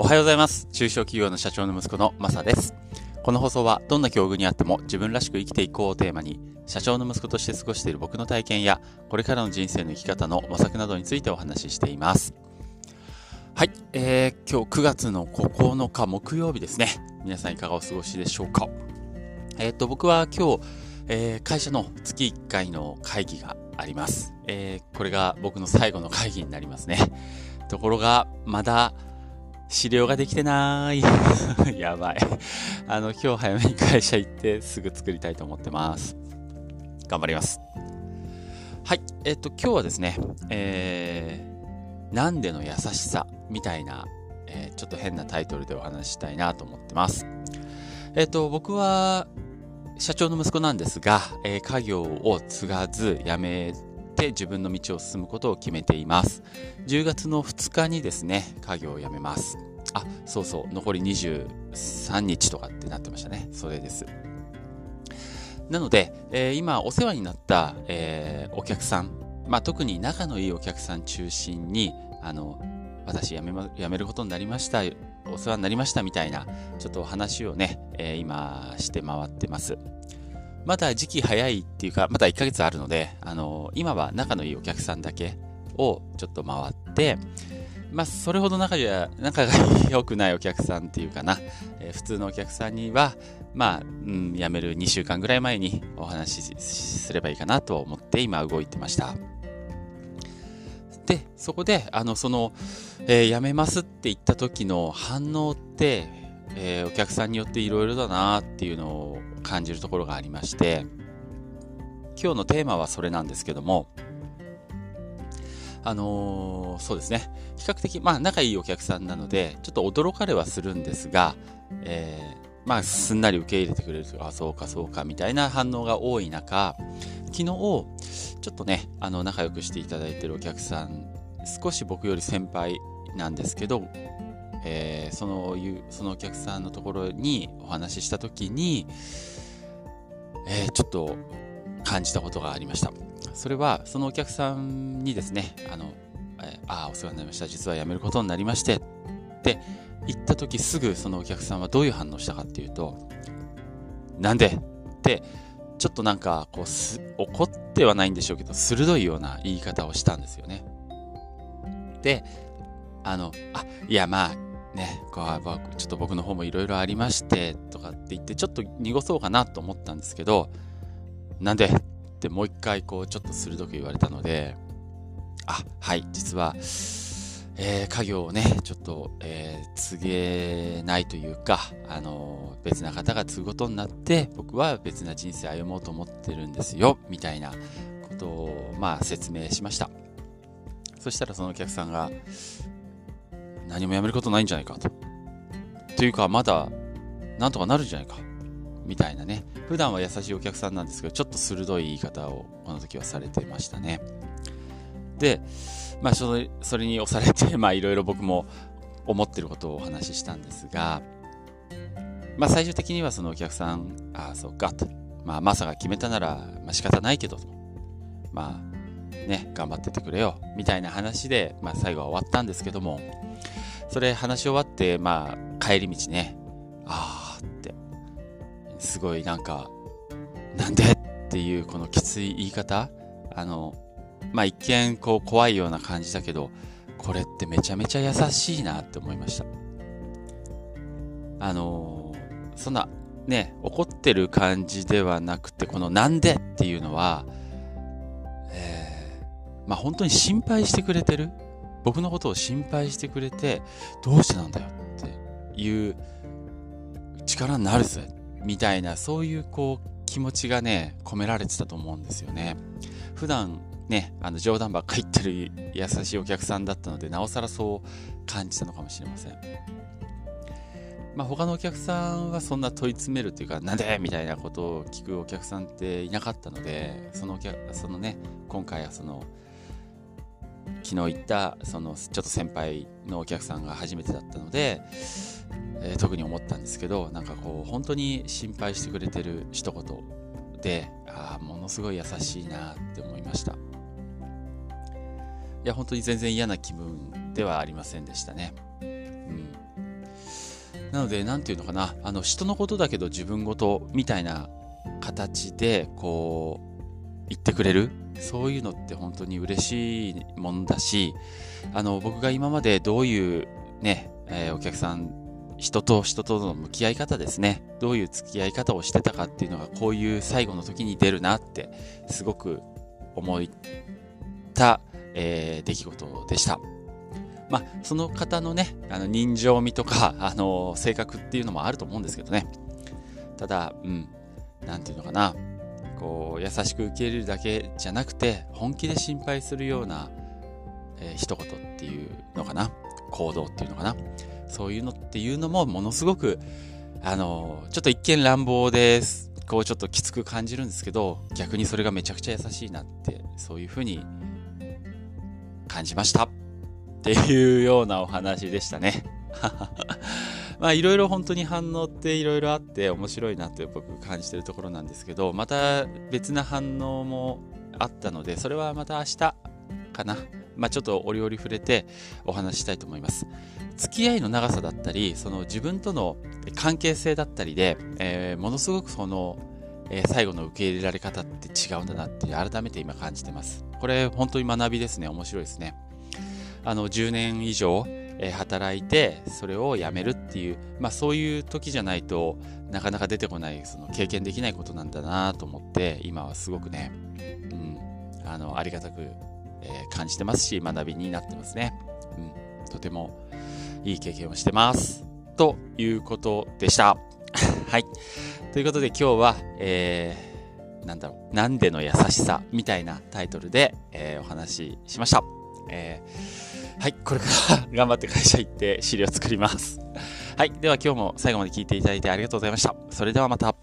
おはようございます。中小企業の社長の息子のマサです。この放送はどんな境遇にあっても自分らしく生きていこうをテーマに、社長の息子として過ごしている僕の体験や、これからの人生の生き方の模索などについてお話ししています。はい、えー、今日9月の9日木曜日ですね。皆さんいかがお過ごしでしょうか。えっ、と、僕は今日、えー会社の月1回の会議があります。えーこれが僕の最後の会議になりますね。ところが、まだ資料ができてない。やばい。あの、今日早めに会社行ってすぐ作りたいと思ってます。頑張ります。はい。えっ、と、今日はですね、えー、なんでの優しさみたいな、えーちょっと変なタイトルでお話ししたいなと思ってます。えっ、と、僕は、社長の息子なんですが、えー家業を継がず辞めて自分の道を進むことを決めています。10月の2日にですね、家業を辞めます。あ、そうそう、残り23日とかってなってましたね。それです。なので、えー今お世話になった、えーお客さん、まあ、特に仲のいいお客さん中心に、あの、私辞め,、ま、辞めることになりました、お世話になりましたみたいな、ちょっとお話をね、えー今して回ってます。まだ時期早いっていうか、まだ1ヶ月あるので、あの今は仲のいいお客さんだけをちょっと回って、まあ、それほど仲が仲が良くないお客さんっていうかな、えー普通のお客さんには、まあ、うん、辞める2週間ぐらい前にお話しすればいいかなと思って今動いてました。で、そこで、あの、その、えー辞めますって言った時の反応って、えーお客さんによっていろいろだなっていうのを感じるところがありまして、今日のテーマはそれなんですけども、あのーそうですね。比較的、まあ、仲いいお客さんなので、ちょっと驚かれはするんですが、えーまあ、すんなり受け入れてくれるとか、そうか、そうか、みたいな反応が多い中、昨日、ちょっとね、あの、仲良くしていただいてるお客さん、少し僕より先輩なんですけど、えーそのいう、そのお客さんのところにお話ししたときに、えーちょっと感じたことがありました。それは、そのお客さんにですね、あの、えーああ、お世話になりました。実は辞めることになりまして、って言った時すぐそのお客さんはどういう反応したかっていうと、なんでって、ちょっとなんか、こうす、怒ってはないんでしょうけど、鋭いような言い方をしたんですよね。で、あの、あ、いやまあ、ね、こうちょっと僕の方もいろいろありまして、とかって言って、ちょっと濁そうかなと思ったんですけど、なんで？ってもう一回こうちょっと鋭く言われたので、あ、はい、実は、えー家業をね、ちょっと、えー継げないというか、あのー別な方が継ぐことになって、僕は別な人生歩もうと思ってるんですよ、みたいなことを、まあ、説明しました。そしたらそのお客さんが、何もやめることないんじゃないかと。というか、まだ、なんとかなるんじゃないか。みたいなね。普段は優しいお客さんなんですけど、ちょっと鋭い言い方をこの時はされてましたね。で、まあ、それそれに押されて、まあ、いろいろ僕も思ってることをお話ししたんですが、まあ、最終的にはそのお客さん、ああ、そうかと。まあ、マサが決めたなら、まあ、仕方ないけど、まあ、ね、頑張っててくれよ、みたいな話で、まあ、最後は終わったんですけども、それ話し終わって、まあ、帰り道ね、ああって、すごいなんか、なんでっていうこのきつい言い方、あの、まあ一見こう怖いような感じだけど、これってめちゃめちゃ優しいなって思いました。あのそんなね、怒ってる感じではなくて、このなんでっていうのは、えーまあ本当に心配してくれてる。僕のことを心配してくれて、どうしてなんだよっていう力になるぜ。みたいな、そういうこう気持ちがね、込められてたと思うんですよね。普段ね、あの冗談ばっかり言ってる優しいお客さんだったので、なおさらそう感じたのかもしれません。まあ他のお客さんはそんな問い詰めるというか、なんでみたいなことを聞くお客さんっていなかったので、そのお客、そのね、今回はその、昨日行った、そのちょっと先輩のお客さんが初めてだったので、えー特に思ったんですけど、なんかこう、本当に心配してくれてる一言で、ああ、ものすごい優しいなって思いました。いや、本当に全然嫌な気分ではありませんでしたね。うん。なので、なんていうのかな、あの、人のことだけど自分ごとみたいな形で、こう、言ってくれる。そういうのって本当に嬉しいもんだし、あの、僕が今までどういうね、えー、お客さん、人と人との向き合い方ですね。どういう付き合い方をしてたかっていうのが、こういう最後の時に出るなって、すごく思った、えー、出来事でした。まあ、その方のね、あの人情味とか、あの性格っていうのもあると思うんですけどね。ただ、うん、なんていうのかな、こう、優しく受け入れるだけじゃなくて、本気で心配するような、えー、一言っていうのかな、行動っていうのかな。そういうのっていうのもものすごく、あの、ちょっと一見乱暴です。こうちょっときつく感じるんですけど、逆にそれがめちゃくちゃ優しいなって、そういうふうに感じました。っていうようなお話でしたね。まあいろいろ本当に反応っていろいろあって面白いなって僕感じてるところなんですけど、また別な反応もあったので、それはまた明日かな。まあちょっと折々触れてお話ししたいと思います。付き合いの長さだったり、その自分との関係性だったりで、えー、ものすごくその、えー、最後の受け入れられ方って違うんだなって改めて今感じてます。これ本当に学びですね。面白いですね。あの10年以上、え、働いてそれをやめるっていう、まあ、そういう時じゃないとなかなか出てこないその経験できないことなんだなと思って今はすごくね、うん、あのありがたく、え、感じてますし学びになってますね、うん、とてもいい経験をしてます。ということでした。はい。ということで今日は、えー、なんだろう、なんでの優しさみたいなタイトルで、えー、お話ししました。えーはい、これから 頑張って会社行って資料作ります。はい、では今日も最後まで聞いていただいてありがとうございました。それではまた。